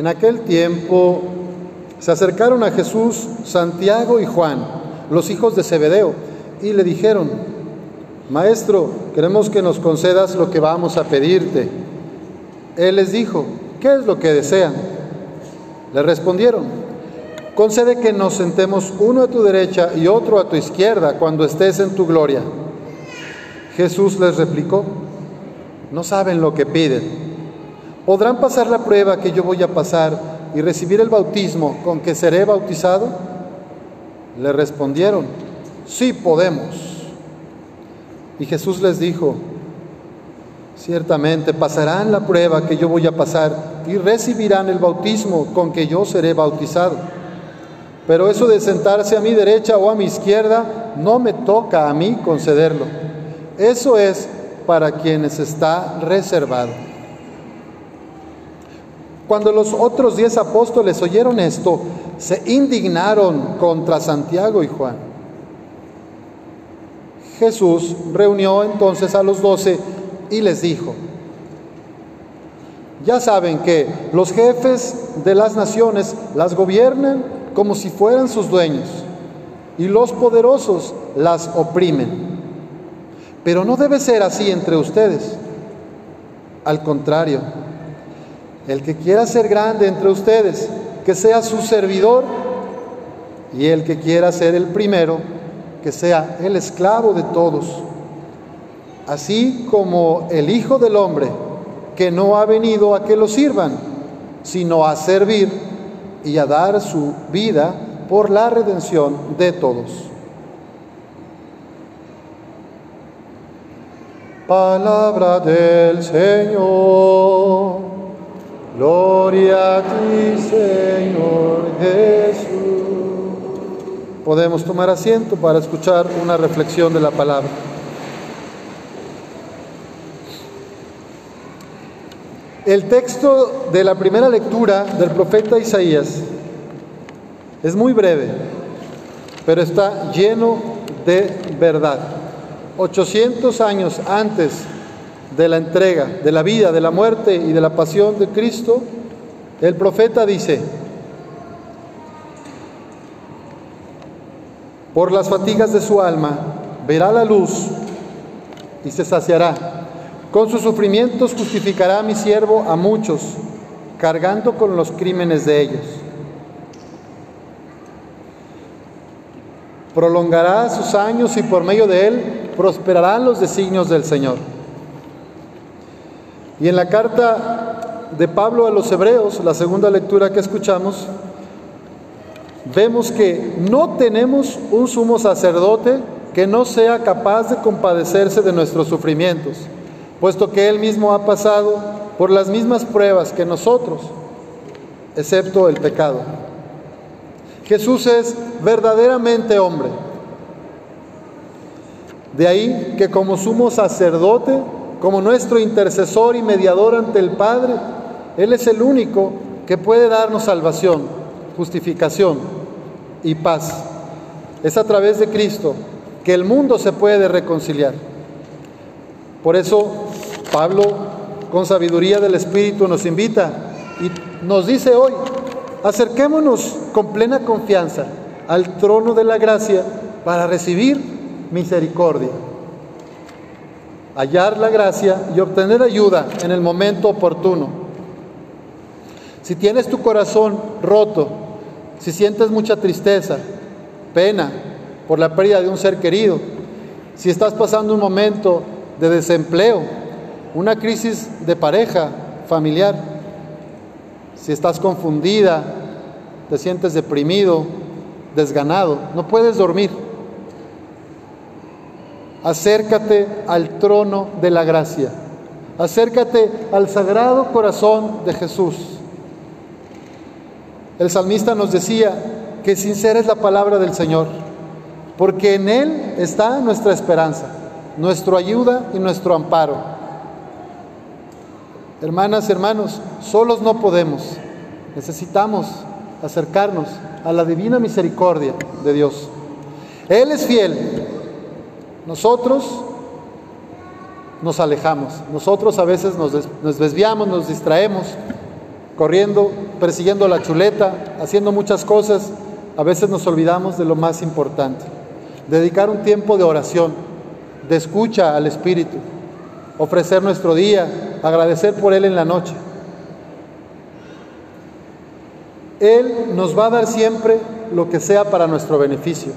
En aquel tiempo se acercaron a Jesús Santiago y Juan, los hijos de Zebedeo, y le dijeron, Maestro, queremos que nos concedas lo que vamos a pedirte. Él les dijo, ¿qué es lo que desean? Le respondieron, concede que nos sentemos uno a tu derecha y otro a tu izquierda cuando estés en tu gloria. Jesús les replicó, no saben lo que piden. ¿Podrán pasar la prueba que yo voy a pasar y recibir el bautismo con que seré bautizado? Le respondieron, sí podemos. Y Jesús les dijo, ciertamente pasarán la prueba que yo voy a pasar y recibirán el bautismo con que yo seré bautizado. Pero eso de sentarse a mi derecha o a mi izquierda no me toca a mí concederlo. Eso es para quienes está reservado. Cuando los otros diez apóstoles oyeron esto, se indignaron contra Santiago y Juan. Jesús reunió entonces a los doce y les dijo, ya saben que los jefes de las naciones las gobiernan como si fueran sus dueños y los poderosos las oprimen. Pero no debe ser así entre ustedes. Al contrario, el que quiera ser grande entre ustedes, que sea su servidor, y el que quiera ser el primero, que sea el esclavo de todos. Así como el Hijo del Hombre, que no ha venido a que lo sirvan, sino a servir y a dar su vida por la redención de todos. Palabra del Señor. Gloria a ti, Señor Jesús. Podemos tomar asiento para escuchar una reflexión de la palabra. El texto de la primera lectura del profeta Isaías es muy breve, pero está lleno de verdad. 800 años antes de la entrega, de la vida, de la muerte y de la pasión de Cristo, el profeta dice, por las fatigas de su alma verá la luz y se saciará. Con sus sufrimientos justificará a mi siervo a muchos, cargando con los crímenes de ellos. Prolongará sus años y por medio de él prosperarán los designios del Señor. Y en la carta de Pablo a los Hebreos, la segunda lectura que escuchamos, vemos que no tenemos un sumo sacerdote que no sea capaz de compadecerse de nuestros sufrimientos, puesto que él mismo ha pasado por las mismas pruebas que nosotros, excepto el pecado. Jesús es verdaderamente hombre. De ahí que como sumo sacerdote como nuestro intercesor y mediador ante el Padre, Él es el único que puede darnos salvación, justificación y paz. Es a través de Cristo que el mundo se puede reconciliar. Por eso Pablo, con sabiduría del Espíritu, nos invita y nos dice hoy, acerquémonos con plena confianza al trono de la gracia para recibir misericordia hallar la gracia y obtener ayuda en el momento oportuno. Si tienes tu corazón roto, si sientes mucha tristeza, pena por la pérdida de un ser querido, si estás pasando un momento de desempleo, una crisis de pareja, familiar, si estás confundida, te sientes deprimido, desganado, no puedes dormir Acércate al trono de la gracia. Acércate al sagrado corazón de Jesús. El salmista nos decía que sincera es la palabra del Señor, porque en Él está nuestra esperanza, nuestra ayuda y nuestro amparo. Hermanas, hermanos, solos no podemos. Necesitamos acercarnos a la divina misericordia de Dios. Él es fiel nosotros nos alejamos, nosotros a veces nos, desviamos, nos distraemos, corriendo persiguiendo la chuleta, haciendo muchas cosas, a veces nos olvidamos de lo más importante. Dedicar un tiempo de oración, de escucha al Espíritu, ofrecer nuestro día, agradecer por Él en la noche. Él nos va a dar siempre lo que sea para nuestro beneficio.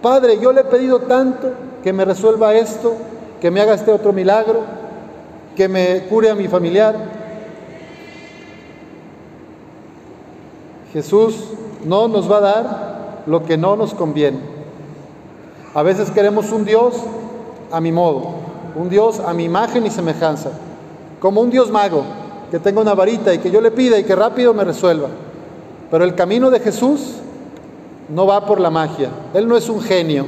Padre, yo le he pedido tanto que me resuelva esto, que me haga este otro milagro, que me cure a mi familiar. Jesús no nos va a dar lo que no nos conviene. A veces queremos un Dios a mi modo, un Dios a mi imagen y semejanza, como un Dios mago, que tenga una varita y que yo le pida y que rápido me resuelva. Pero el camino de Jesús no va por la magia, Él no es un genio.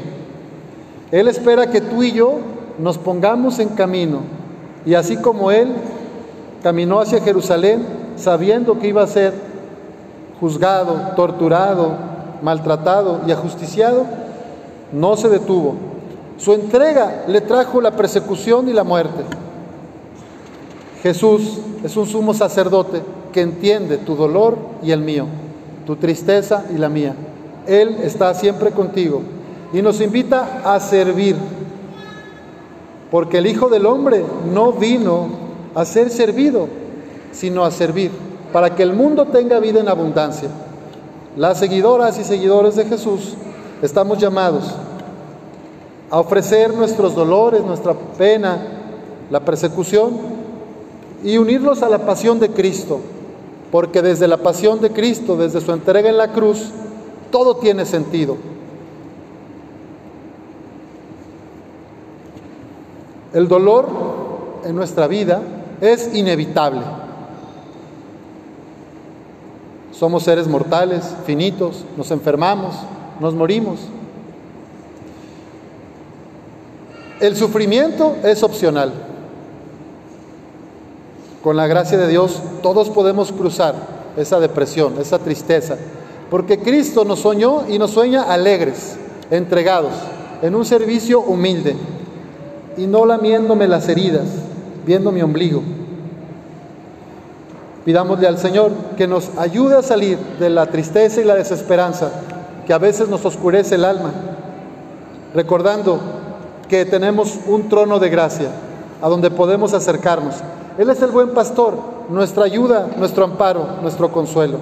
Él espera que tú y yo nos pongamos en camino. Y así como Él caminó hacia Jerusalén sabiendo que iba a ser juzgado, torturado, maltratado y ajusticiado, no se detuvo. Su entrega le trajo la persecución y la muerte. Jesús es un sumo sacerdote que entiende tu dolor y el mío, tu tristeza y la mía. Él está siempre contigo y nos invita a servir, porque el Hijo del Hombre no vino a ser servido, sino a servir, para que el mundo tenga vida en abundancia. Las seguidoras y seguidores de Jesús estamos llamados a ofrecer nuestros dolores, nuestra pena, la persecución y unirlos a la pasión de Cristo, porque desde la pasión de Cristo, desde su entrega en la cruz, todo tiene sentido. El dolor en nuestra vida es inevitable. Somos seres mortales, finitos, nos enfermamos, nos morimos. El sufrimiento es opcional. Con la gracia de Dios todos podemos cruzar esa depresión, esa tristeza, porque Cristo nos soñó y nos sueña alegres, entregados, en un servicio humilde y no lamiéndome las heridas, viendo mi ombligo. Pidámosle al Señor que nos ayude a salir de la tristeza y la desesperanza que a veces nos oscurece el alma, recordando que tenemos un trono de gracia a donde podemos acercarnos. Él es el buen pastor, nuestra ayuda, nuestro amparo, nuestro consuelo.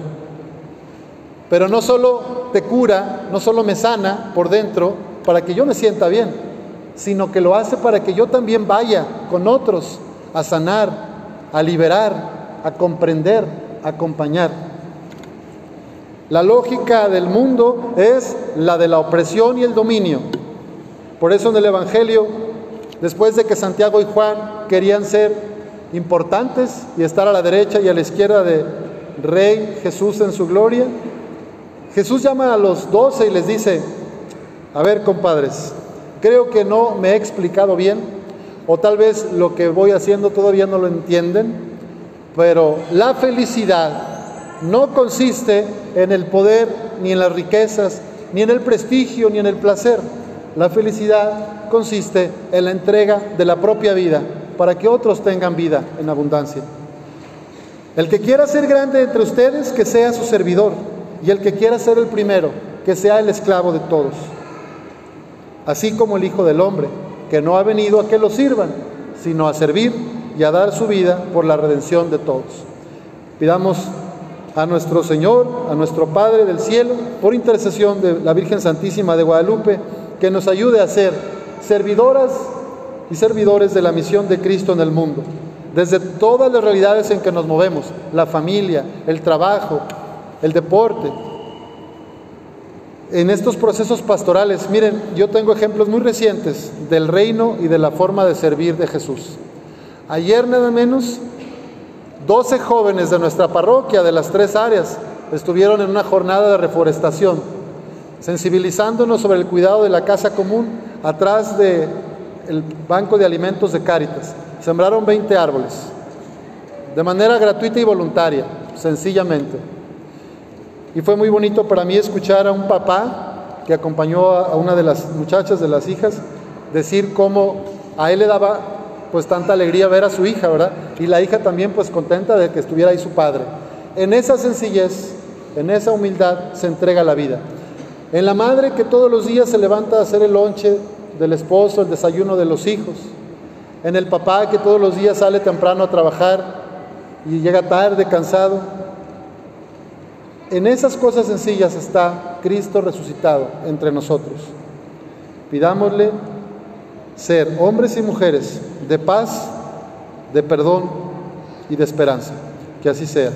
Pero no solo te cura, no solo me sana por dentro para que yo me sienta bien, sino que lo hace para que yo también vaya con otros a sanar, a liberar, a comprender, a acompañar. La lógica del mundo es la de la opresión y el dominio. Por eso en el Evangelio, después de que Santiago y Juan querían ser importantes y estar a la derecha y a la izquierda de Rey Jesús en su gloria, Jesús llama a los doce y les dice, a ver compadres, creo que no me he explicado bien, o tal vez lo que voy haciendo todavía no lo entienden, pero la felicidad no consiste en el poder, ni en las riquezas, ni en el prestigio, ni en el placer. La felicidad consiste en la entrega de la propia vida para que otros tengan vida en abundancia. El que quiera ser grande entre ustedes, que sea su servidor y el que quiera ser el primero, que sea el esclavo de todos. Así como el Hijo del Hombre, que no ha venido a que lo sirvan, sino a servir y a dar su vida por la redención de todos. Pidamos a nuestro Señor, a nuestro Padre del cielo, por intercesión de la Virgen Santísima de Guadalupe, que nos ayude a ser servidoras y servidores de la misión de Cristo en el mundo, desde todas las realidades en que nos movemos, la familia, el trabajo, el deporte. En estos procesos pastorales, miren, yo tengo ejemplos muy recientes del reino y de la forma de servir de Jesús. Ayer nada menos, 12 jóvenes de nuestra parroquia, de las tres áreas, estuvieron en una jornada de reforestación, sensibilizándonos sobre el cuidado de la casa común atrás del banco de alimentos de Cáritas. Sembraron 20 árboles, de manera gratuita y voluntaria, sencillamente. Y fue muy bonito para mí escuchar a un papá que acompañó a una de las muchachas, de las hijas, decir cómo a él le daba pues tanta alegría ver a su hija, ¿verdad? Y la hija también pues contenta de que estuviera ahí su padre. En esa sencillez, en esa humildad se entrega la vida. En la madre que todos los días se levanta a hacer el lonche del esposo, el desayuno de los hijos. En el papá que todos los días sale temprano a trabajar y llega tarde, cansado. En esas cosas sencillas está Cristo resucitado entre nosotros. Pidámosle ser hombres y mujeres de paz, de perdón y de esperanza. Que así sea.